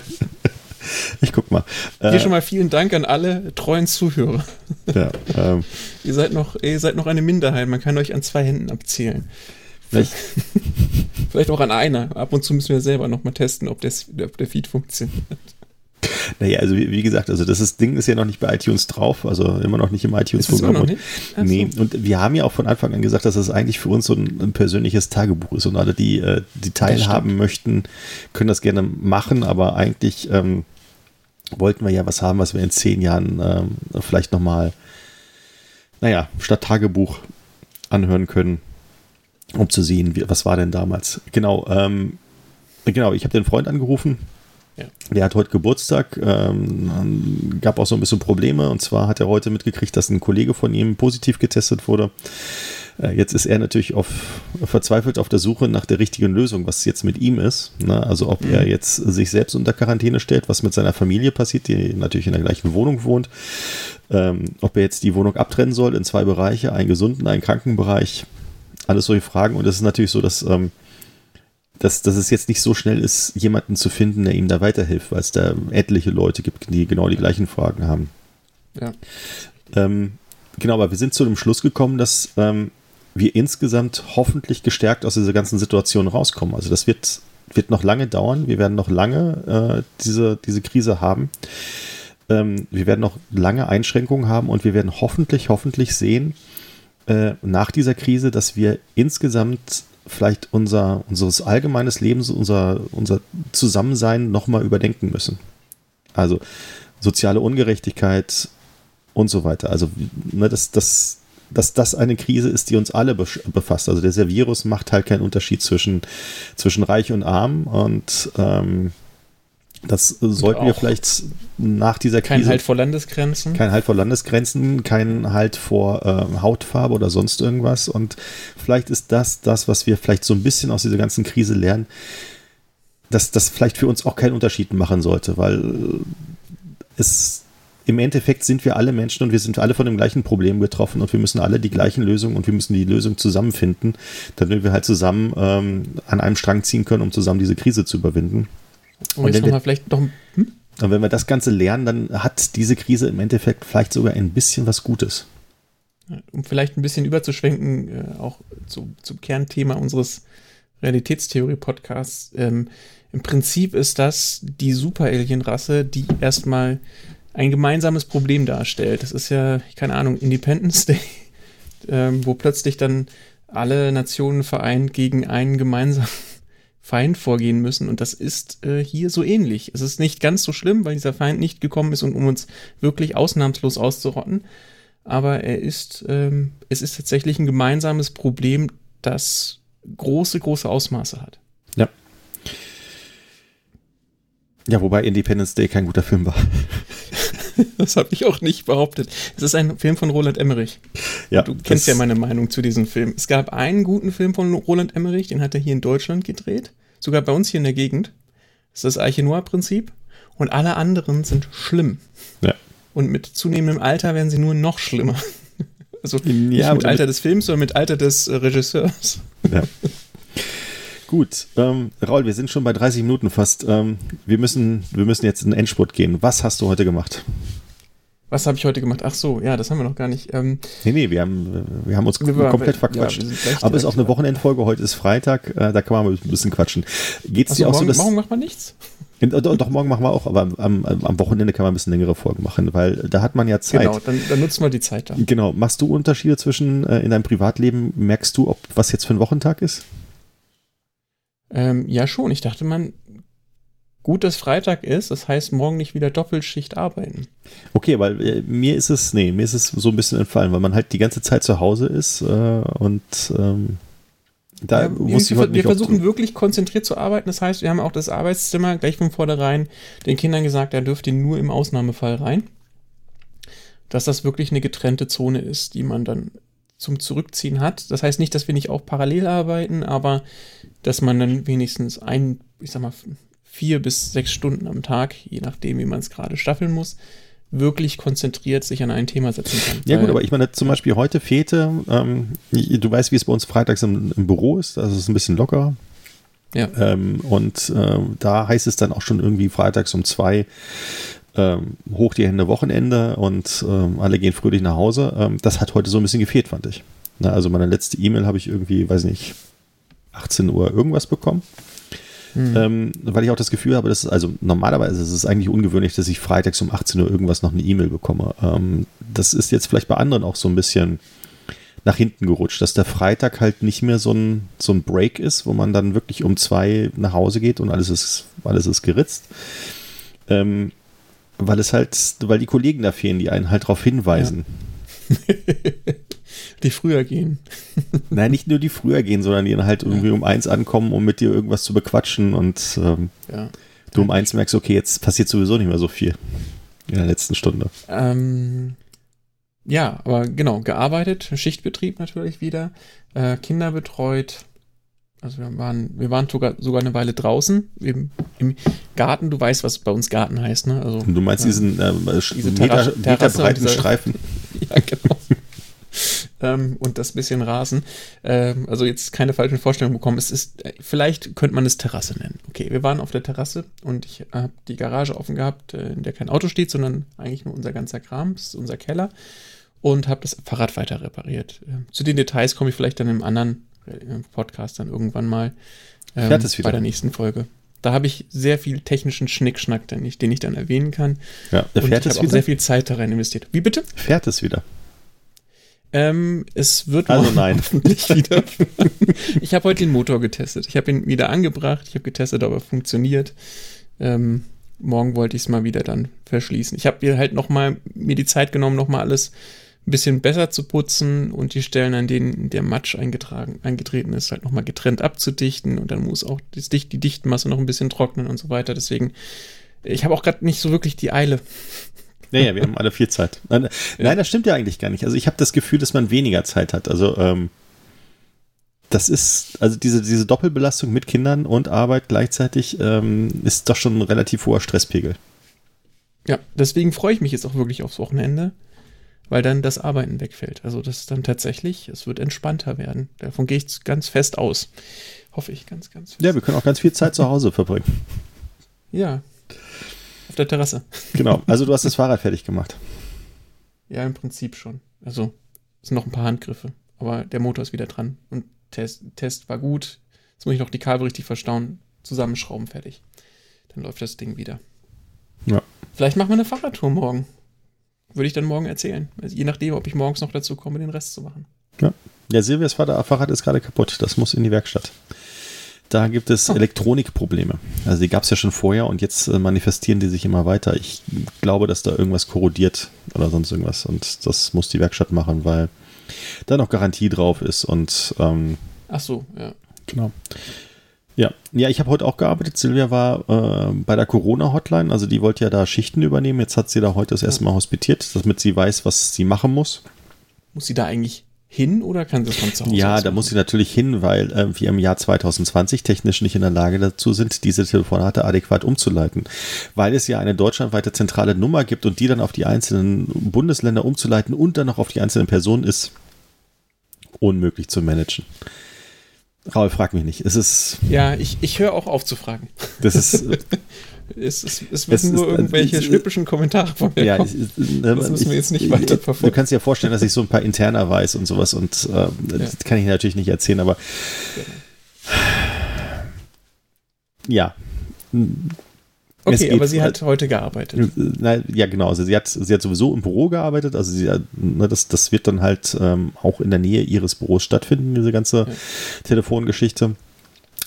ich guck mal. Hier äh, schon mal vielen Dank an alle treuen Zuhörer. Ja, ähm, ihr, seid noch, ihr seid noch eine Minderheit. Man kann euch an zwei Händen abzählen. Vielleicht, vielleicht auch an einer. Ab und zu müssen wir selber nochmal testen, ob, das, ob der Feed funktioniert. Naja, also wie, wie, gesagt, also das ist, Ding ist ja noch nicht bei iTunes drauf, also immer noch nicht im iTunes-Programm. Nee, so. und wir haben ja auch von Anfang an gesagt, dass das eigentlich für uns so ein, ein persönliches Tagebuch ist und alle, die, äh, die teilhaben möchten, können das gerne machen, aber eigentlich ähm, wollten wir ja was haben, was wir in zehn Jahren ähm, vielleicht nochmal, naja, statt Tagebuch anhören können um zu sehen, wie, was war denn damals. Genau, ähm, genau, ich habe den Freund angerufen. Ja. Der hat heute Geburtstag, ähm, gab auch so ein bisschen Probleme. Und zwar hat er heute mitgekriegt, dass ein Kollege von ihm positiv getestet wurde. Äh, jetzt ist er natürlich auf, verzweifelt auf der Suche nach der richtigen Lösung, was jetzt mit ihm ist. Ne? Also ob mhm. er jetzt sich selbst unter Quarantäne stellt, was mit seiner Familie passiert, die natürlich in der gleichen Wohnung wohnt. Ähm, ob er jetzt die Wohnung abtrennen soll in zwei Bereiche, einen gesunden, einen kranken Bereich alles solche Fragen. Und es ist natürlich so, dass, ähm, dass, dass es jetzt nicht so schnell ist, jemanden zu finden, der ihm da weiterhilft, weil es da etliche Leute gibt, die genau die gleichen Fragen haben. Ja. Ähm, genau, aber wir sind zu dem Schluss gekommen, dass ähm, wir insgesamt hoffentlich gestärkt aus dieser ganzen Situation rauskommen. Also das wird, wird noch lange dauern. Wir werden noch lange äh, diese, diese Krise haben. Ähm, wir werden noch lange Einschränkungen haben und wir werden hoffentlich, hoffentlich sehen, äh, nach dieser Krise, dass wir insgesamt vielleicht unser unseres allgemeines Lebens, unser, unser Zusammensein nochmal überdenken müssen. Also soziale Ungerechtigkeit und so weiter. Also, ne, dass, dass, dass das eine Krise ist, die uns alle befasst. Also der Virus macht halt keinen Unterschied zwischen, zwischen reich und arm und ähm, das sollten wir vielleicht nach dieser Krise. Kein Halt vor Landesgrenzen. Kein Halt vor Landesgrenzen, kein Halt vor äh, Hautfarbe oder sonst irgendwas. Und vielleicht ist das das, was wir vielleicht so ein bisschen aus dieser ganzen Krise lernen, dass das vielleicht für uns auch keinen Unterschied machen sollte, weil es im Endeffekt sind wir alle Menschen und wir sind alle von dem gleichen Problem getroffen und wir müssen alle die gleichen Lösungen und wir müssen die Lösung zusammenfinden, damit wir halt zusammen ähm, an einem Strang ziehen können, um zusammen diese Krise zu überwinden. Und, und jetzt nochmal vielleicht noch. Hm? Und wenn wir das Ganze lernen, dann hat diese Krise im Endeffekt vielleicht sogar ein bisschen was Gutes. Um vielleicht ein bisschen überzuschwenken, äh, auch zu, zum Kernthema unseres Realitätstheorie-Podcasts. Ähm, Im Prinzip ist das die Super-Alien-Rasse, die erstmal ein gemeinsames Problem darstellt. Das ist ja, keine Ahnung, Independence Day, ähm, wo plötzlich dann alle Nationen vereint gegen einen gemeinsamen Feind vorgehen müssen. Und das ist äh, hier so ähnlich. Es ist nicht ganz so schlimm, weil dieser Feind nicht gekommen ist, um, um uns wirklich ausnahmslos auszurotten. Aber er ist, ähm, es ist tatsächlich ein gemeinsames Problem, das große, große Ausmaße hat. Ja. Ja, wobei Independence Day kein guter Film war. das habe ich auch nicht behauptet. Es ist ein Film von Roland Emmerich. Ja, du kennst ja meine Meinung zu diesem Film. Es gab einen guten Film von Roland Emmerich, den hat er hier in Deutschland gedreht. Sogar bei uns hier in der Gegend. Das ist das Arche Noah-Prinzip. Und alle anderen sind schlimm. Ja. Und mit zunehmendem Alter werden sie nur noch schlimmer. Also nicht ja, mit Alter des Films, sondern mit Alter des äh, Regisseurs. Ja. Gut, ähm, Raul, wir sind schon bei 30 Minuten fast. Ähm, wir, müssen, wir müssen jetzt in den Endspurt gehen. Was hast du heute gemacht? Was habe ich heute gemacht? Ach so, ja, das haben wir noch gar nicht. Ähm, nee, nee, wir haben, wir haben uns wir komplett verquatscht. Ja, Aber es ist auch eine Wochenendfolge. Heute ist Freitag. Äh, da kann man ein bisschen quatschen. Geht's also dir auch morgen, so, dass. Morgen macht man nichts? In, doch, doch, morgen machen wir auch, aber am, am, Wochenende kann man ein bisschen längere Folgen machen, weil da hat man ja Zeit. Genau, dann, dann nutzt man die Zeit dann. Genau. Machst du Unterschiede zwischen äh, in deinem Privatleben? Merkst du, ob was jetzt für ein Wochentag ist? Ähm, ja, schon. Ich dachte, man gut, dass Freitag ist, das heißt morgen nicht wieder Doppelschicht arbeiten. Okay, weil äh, mir ist es, nee, mir ist es so ein bisschen entfallen, weil man halt die ganze Zeit zu Hause ist äh, und ähm, da Ja, muss ich wir, heute wir versuchen wirklich konzentriert zu arbeiten. Das heißt, wir haben auch das Arbeitszimmer gleich von vornherein den Kindern gesagt, er dürfte nur im Ausnahmefall rein. Dass das wirklich eine getrennte Zone ist, die man dann zum Zurückziehen hat. Das heißt nicht, dass wir nicht auch parallel arbeiten, aber dass man dann wenigstens ein, ich sag mal, vier bis sechs Stunden am Tag, je nachdem, wie man es gerade staffeln muss, wirklich konzentriert sich an ein Thema setzen kann. Ja gut, aber ich meine, zum Beispiel heute fehlte, ähm, du weißt, wie es bei uns freitags im, im Büro ist, also es ist ein bisschen lockerer. Ja. Ähm, und ähm, da heißt es dann auch schon irgendwie freitags um zwei ähm, hoch die Hände Wochenende und ähm, alle gehen fröhlich nach Hause. Ähm, das hat heute so ein bisschen gefehlt, fand ich. Na, also meine letzte E-Mail habe ich irgendwie, weiß nicht, 18 Uhr irgendwas bekommen. Hm. Ähm, weil ich auch das Gefühl habe, dass also normalerweise ist es eigentlich ungewöhnlich, dass ich freitags um 18 Uhr irgendwas noch eine E-Mail bekomme. Ähm, das ist jetzt vielleicht bei anderen auch so ein bisschen nach hinten gerutscht, dass der Freitag halt nicht mehr so ein, so ein Break ist, wo man dann wirklich um zwei nach Hause geht und alles ist, alles ist geritzt. Ähm, weil es halt, weil die Kollegen da fehlen, die einen halt darauf hinweisen. die früher gehen. Nein, nicht nur die früher gehen, sondern die dann halt irgendwie um eins ankommen, um mit dir irgendwas zu bequatschen und ähm, Ja. du um eins merkst, okay, jetzt passiert sowieso nicht mehr so viel in der letzten Stunde. Ähm, ja, aber genau, gearbeitet, Schichtbetrieb natürlich wieder, äh, Kinder betreut. Also wir waren, wir waren sogar, sogar eine Weile draußen im, im Garten. Du weißt, was bei uns Garten heißt, ne? Also, du meinst ja, diesen ähm, Diese Meter, Meter breiten dieser- Streifen? Ja, genau. ähm, und das bisschen Rasen. Ähm, also jetzt keine falschen Vorstellungen bekommen. Es ist, äh, vielleicht könnte man es Terrasse nennen. Okay, wir waren auf der Terrasse und ich habe die Garage offen gehabt, äh, in der kein Auto steht, sondern eigentlich nur unser ganzer Kram, das ist unser Keller. Und habe das Fahrrad weiter repariert. Ähm, zu den Details komme ich vielleicht dann im anderen äh, Podcast dann irgendwann mal ähm, bei der nächsten Folge. Da habe ich sehr viel technischen Schnickschnack, den ich, den ich dann erwähnen kann. Ja, Und fährt ich es habe auch wieder? sehr viel Zeit da rein investiert. Wie bitte? Fährt es wieder? Ähm, es wird Also nein. hoffentlich wieder. ich habe heute den Motor getestet. Ich habe ihn wieder angebracht. Ich habe getestet, ob er funktioniert. Ähm, morgen wollte ich es mal wieder dann verschließen. Ich habe mir halt noch mal mir die Zeit genommen, noch mal alles ein bisschen besser zu putzen und die Stellen, an denen der Matsch eingetragen, eingetreten ist, halt noch mal getrennt abzudichten und dann muss auch das Dicht, die Dichtmasse noch ein bisschen trocknen und so weiter. Deswegen, ich habe auch gerade nicht so wirklich die Eile. Naja, wir haben alle viel Zeit. Nein, nein, das stimmt ja eigentlich gar nicht. Also ich habe das Gefühl, dass man weniger Zeit hat. Also ähm, das ist, also diese, diese Doppelbelastung mit Kindern und Arbeit gleichzeitig ähm, ist doch schon ein relativ hoher Stresspegel. Ja, deswegen freue ich mich jetzt auch wirklich aufs Wochenende, weil dann das Arbeiten wegfällt. Also das ist dann tatsächlich, es wird entspannter werden. Davon gehe ich ganz fest aus. Hoffe ich ganz, ganz fest. Ja, wir können auch ganz viel Zeit zu Hause verbringen. Ja. Auf der Terrasse. Genau. Also du hast das Fahrrad fertig gemacht. Ja, im Prinzip schon. Also es sind noch ein paar Handgriffe, aber der Motor ist wieder dran und Test, Test war gut. Jetzt muss ich noch die Kabel richtig verstauen, zusammenschrauben, fertig. Dann läuft das Ding wieder. Ja. Vielleicht machen wir eine Fahrradtour morgen. Würde ich dann morgen erzählen. Also je nachdem, ob ich morgens noch dazu komme, den Rest zu machen. Ja, Silvias Vater- Fahrrad ist gerade kaputt. Das muss in die Werkstatt. Da gibt es Oh. Elektronikprobleme. Also die gab es ja schon vorher und jetzt äh, manifestieren die sich immer weiter. Ich glaube, dass da irgendwas korrodiert oder sonst irgendwas. Und das muss die Werkstatt machen, weil da noch Garantie drauf ist. Und ähm, Ach so, ja. genau. Ja, ja, ich habe heute auch gearbeitet. Silvia war äh, bei der Corona-Hotline, also die wollte ja da Schichten übernehmen. Jetzt hat sie da heute das erste Mal hospitiert, damit sie weiß, was sie machen muss. Muss sie da eigentlich hin oder kann sie das von zu Hause Ja, da muss sie natürlich hin, weil äh, wir im Jahr 2020 technisch nicht in der Lage dazu sind, diese Telefonate adäquat umzuleiten. Weil es ja eine deutschlandweite zentrale Nummer gibt und die dann auf die einzelnen Bundesländer umzuleiten und dann noch auf die einzelnen Personen ist unmöglich zu managen. Raul, frag mich nicht. Es ist, Ja, ich, ich höre auch auf zu fragen. das ist, Es, es, es Es müssen ist- nur irgendwelche schnippischen Kommentare von mir ja, ich, äh, Das müssen wir jetzt nicht ich- weiter Du verfolgen. kannst dir ja vorstellen, dass ich so ein paar Interner weiß und sowas und äh, das kann ich natürlich nicht erzählen, aber ja. Es Okay, aber sie hat heute gearbeitet. Na, ja, genau. Also sie hat, sie hat sowieso im Büro gearbeitet. Also sie, hat- ne, das, das wird dann halt ähm, auch in der Nähe ihres Büros stattfinden, diese ganze Ja. Telefongeschichte.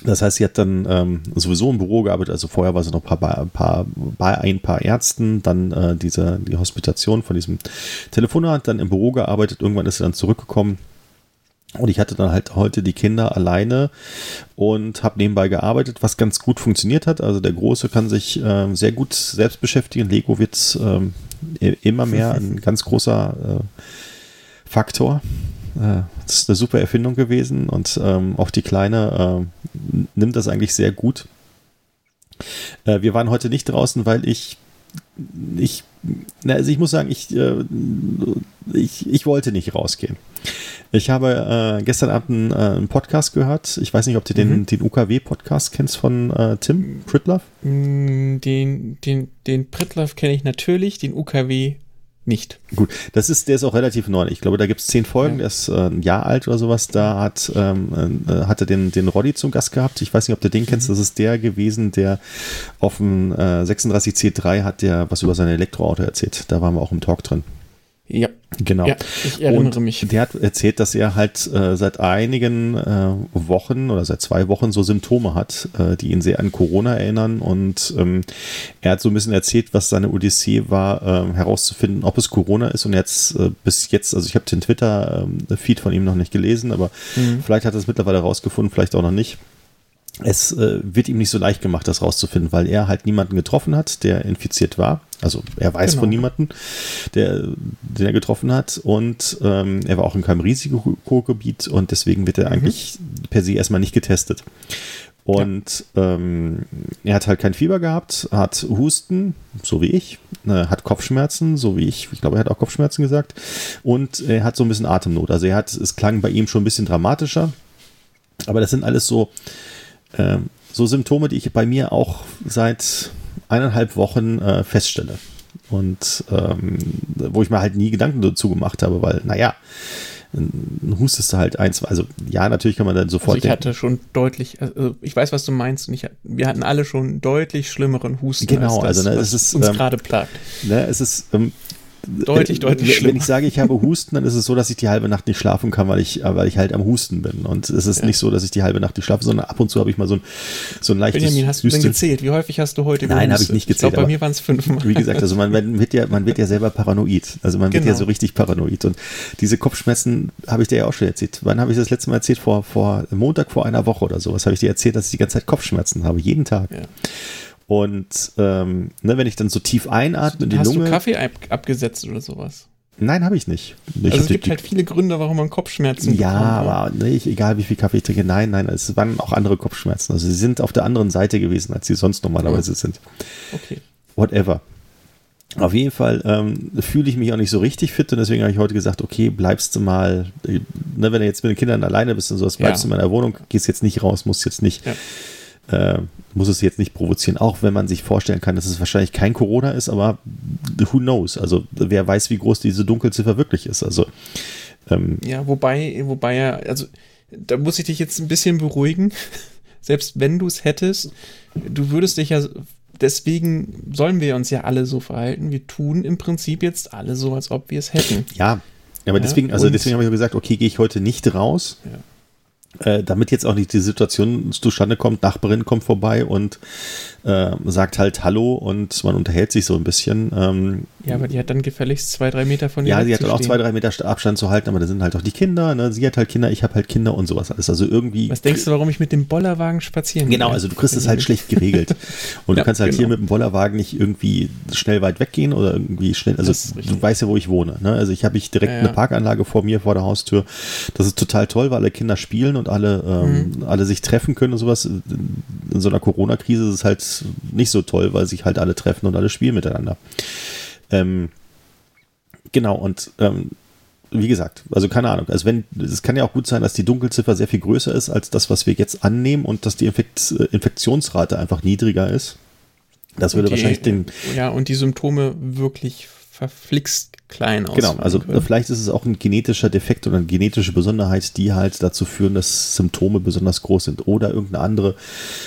Das heißt, sie hat dann ähm, sowieso im Büro gearbeitet, also vorher war sie noch ein paar, paar, bei ein paar Ärzten, dann äh, diese, die Hospitation von diesem Telefonat, dann im Büro gearbeitet, irgendwann ist sie dann zurückgekommen und ich hatte dann halt heute die Kinder alleine und habe nebenbei gearbeitet, was ganz gut funktioniert hat. Also der Große kann sich äh, sehr gut selbst beschäftigen. Lego wird ähm, immer mehr ein ganz großer äh, Faktor. Äh, das ist eine super Erfindung gewesen und ähm, auch die Kleine äh, nimmt das eigentlich sehr gut. Äh, wir waren heute nicht draußen, weil ich ich, na, also ich muss sagen, ich, äh, ich, ich wollte nicht rausgehen. Ich habe äh, gestern Abend einen, äh, einen, Podcast gehört. Ich weiß nicht, ob du den, mhm. den UKW-Podcast kennst von äh, Tim Pritlove. Mm, den, den, den Pritlove kenne ich natürlich, den UKW nicht. Gut, das ist, der ist auch relativ neu. Ich glaube, da gibt es zehn Folgen, ja. der ist äh, ein Jahr alt oder sowas. Da hat, ähm, äh, hatte den, den Roddy zum Gast gehabt. Ich weiß nicht, ob du den kennst. Mhm. Das ist der gewesen, der auf dem äh, 36C3 hat der was über sein Elektroauto erzählt. Da waren wir auch im Talk drin. Ja. Genau. Ja, ich erinnere und mich. Der hat erzählt, dass er halt äh, seit einigen äh, Wochen oder seit zwei Wochen so Symptome hat, äh, die ihn sehr an Corona erinnern. Und ähm, er hat so ein bisschen erzählt, was seine Odyssee war, ähm, herauszufinden, ob es Corona ist. Und jetzt äh, bis jetzt, also ich habe den Twitter-Feed ähm, von ihm noch nicht gelesen, aber mhm. vielleicht hat er es mittlerweile rausgefunden, vielleicht auch noch nicht es äh, wird ihm nicht so leicht gemacht, das rauszufinden, weil er halt niemanden getroffen hat, der infiziert war. Also er weiß genau. von niemanden, der, den er getroffen hat. Und ähm, er war auch in keinem Risikogebiet und deswegen wird er mhm. eigentlich per se erstmal nicht getestet. Und ja. ähm, er hat halt kein Fieber gehabt, hat Husten, so wie ich, äh, hat Kopfschmerzen, so wie ich. Ich glaube, er hat auch Kopfschmerzen gesagt. Und er hat so ein bisschen Atemnot. Also er hat, es klang bei ihm schon ein bisschen dramatischer. Aber das sind alles so, ähm, so Symptome, die ich bei mir auch seit eineinhalb Wochen äh, feststelle. Und ähm, wo ich mir halt nie Gedanken dazu gemacht habe, weil, naja, ein hustest du halt eins. Also ja, natürlich kann man dann sofort. Also ich hatte schon deutlich, also ich weiß, was du meinst. Und ich, wir hatten alle schon deutlich schlimmeren Husten. Genau, als das, also ne, es ist uns ähm, gerade plagt. Ne, es ist ähm, Deutlich, deutlich schlimmer. Wenn ich sage, ich habe Husten, dann ist es so, dass ich die halbe Nacht nicht schlafen kann, weil ich, weil ich halt am Husten bin. Und es ist ja. nicht so, dass ich die halbe Nacht nicht schlafe, sondern ab und zu habe ich mal so ein, so ein leichtes Benjamin, hast du denn gezählt? Wie häufig hast du heute Nein, habe ich nicht gezählt. Ich glaube, bei mir waren es fünfmal. Wie gesagt, also man, man, wird ja, man wird ja selber paranoid. Also man wird genau. ja so richtig paranoid. Und diese Kopfschmerzen habe ich dir ja auch schon erzählt. Wann habe ich das letzte Mal erzählt? Vor, vor Montag vor einer Woche oder sowas habe ich dir erzählt, dass ich die ganze Zeit Kopfschmerzen habe. Jeden Tag. Ja. Und ähm, ne, wenn ich dann so tief einatme in die Hast Lunge. Hast du Kaffee ab abgesetzt oder sowas? Nein, habe ich nicht. Ich also es gibt halt viele Gründe, warum man Kopfschmerzen Ja, bekommt, aber ne, ich, egal wie viel Kaffee ich trinke, nein, nein, es waren auch andere Kopfschmerzen. Also sie sind auf der anderen Seite gewesen, als sie sonst normalerweise ja. sind. Okay. Whatever. Auf jeden Fall ähm, fühle ich mich auch nicht so richtig fit und deswegen habe ich heute gesagt, okay, bleibst du mal, ne, wenn du jetzt mit den Kindern alleine bist und sowas, bleibst ja. du in meiner Wohnung, gehst jetzt nicht raus, musst jetzt nicht ja äh, muss es jetzt nicht provozieren, auch wenn man sich vorstellen kann, dass es wahrscheinlich kein Corona ist, aber who knows? Also wer weiß, wie groß diese Dunkelziffer wirklich ist. Also ähm, ja, wobei, wobei ja, also da muss ich dich jetzt ein bisschen beruhigen. Selbst wenn du es hättest, du würdest dich ja deswegen sollen wir uns ja alle so verhalten. Wir tun im Prinzip jetzt alle so, als ob wir es hätten. Ja, aber ja, deswegen, also deswegen habe ich gesagt, okay, gehe ich heute nicht raus. Ja. Äh, damit jetzt auch nicht die Situation zustande kommt, Nachbarin kommt vorbei und äh, sagt halt Hallo und man unterhält sich so ein bisschen. Ähm, ja, aber die hat dann gefälligst zwei, drei Meter von ihr Ja, sie hat auch zwei, drei Meter Abstand zu halten, aber da sind halt auch die Kinder, ne? sie hat halt Kinder, ich habe halt Kinder und sowas alles. Also irgendwie. Was denkst du, warum ich mit dem Bollerwagen spazieren Genau, also du kriegst es halt schlecht geregelt. Und ja, du kannst halt genau. hier mit dem Bollerwagen nicht irgendwie schnell weit weggehen oder irgendwie schnell, also du weißt ja, wo ich wohne. Ne? Also ich habe ich direkt ja, ja. eine Parkanlage vor mir, vor der Haustür. Das ist total toll, weil alle Kinder spielen und alle, ähm, mhm. alle sich treffen können und sowas. In so einer Corona-Krise ist es halt nicht so toll, weil sich halt alle treffen und alle spielen miteinander. Ähm, genau, und ähm, wie gesagt, also keine Ahnung. Also wenn, es kann ja auch gut sein, dass die Dunkelziffer sehr viel größer ist als das, was wir jetzt annehmen und dass die Infekt, äh, Infektionsrate einfach niedriger ist. Das würde die, wahrscheinlich den. Ja, und die Symptome wirklich verflixt klein aus. Genau, also können. vielleicht ist es auch ein genetischer Defekt oder eine genetische Besonderheit, die halt dazu führen, dass Symptome besonders groß sind oder irgendeine andere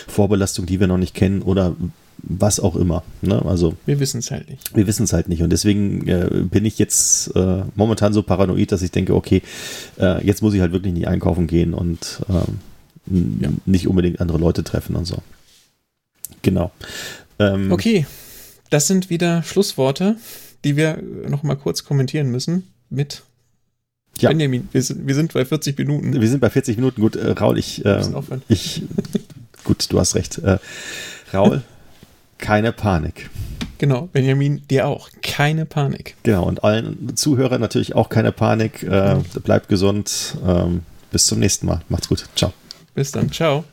Vorbelastung, die wir noch nicht kennen oder was auch immer. Ne? Also, wir wissen es halt nicht. Wir wissen es halt nicht. Und deswegen äh, bin ich jetzt äh, momentan so paranoid, dass ich denke, okay, äh, jetzt muss ich halt wirklich nicht einkaufen gehen und ähm, ja. nicht unbedingt andere Leute treffen und so. Genau. Ähm, okay, das sind wieder Schlussworte, die wir noch mal kurz kommentieren müssen mit ja. Benjamin. Wir sind, wir sind bei 40 Minuten. Wir sind bei 40 Minuten. Gut, äh, Raul, ich, äh, ich gut, du hast recht. Äh, Raul, keine Panik. Genau, Benjamin, dir auch. Keine Panik. Genau, und allen Zuhörern natürlich auch keine Panik. Äh, bleibt gesund. Ähm, bis zum nächsten Mal. Macht's gut. Ciao. Bis dann. Ciao.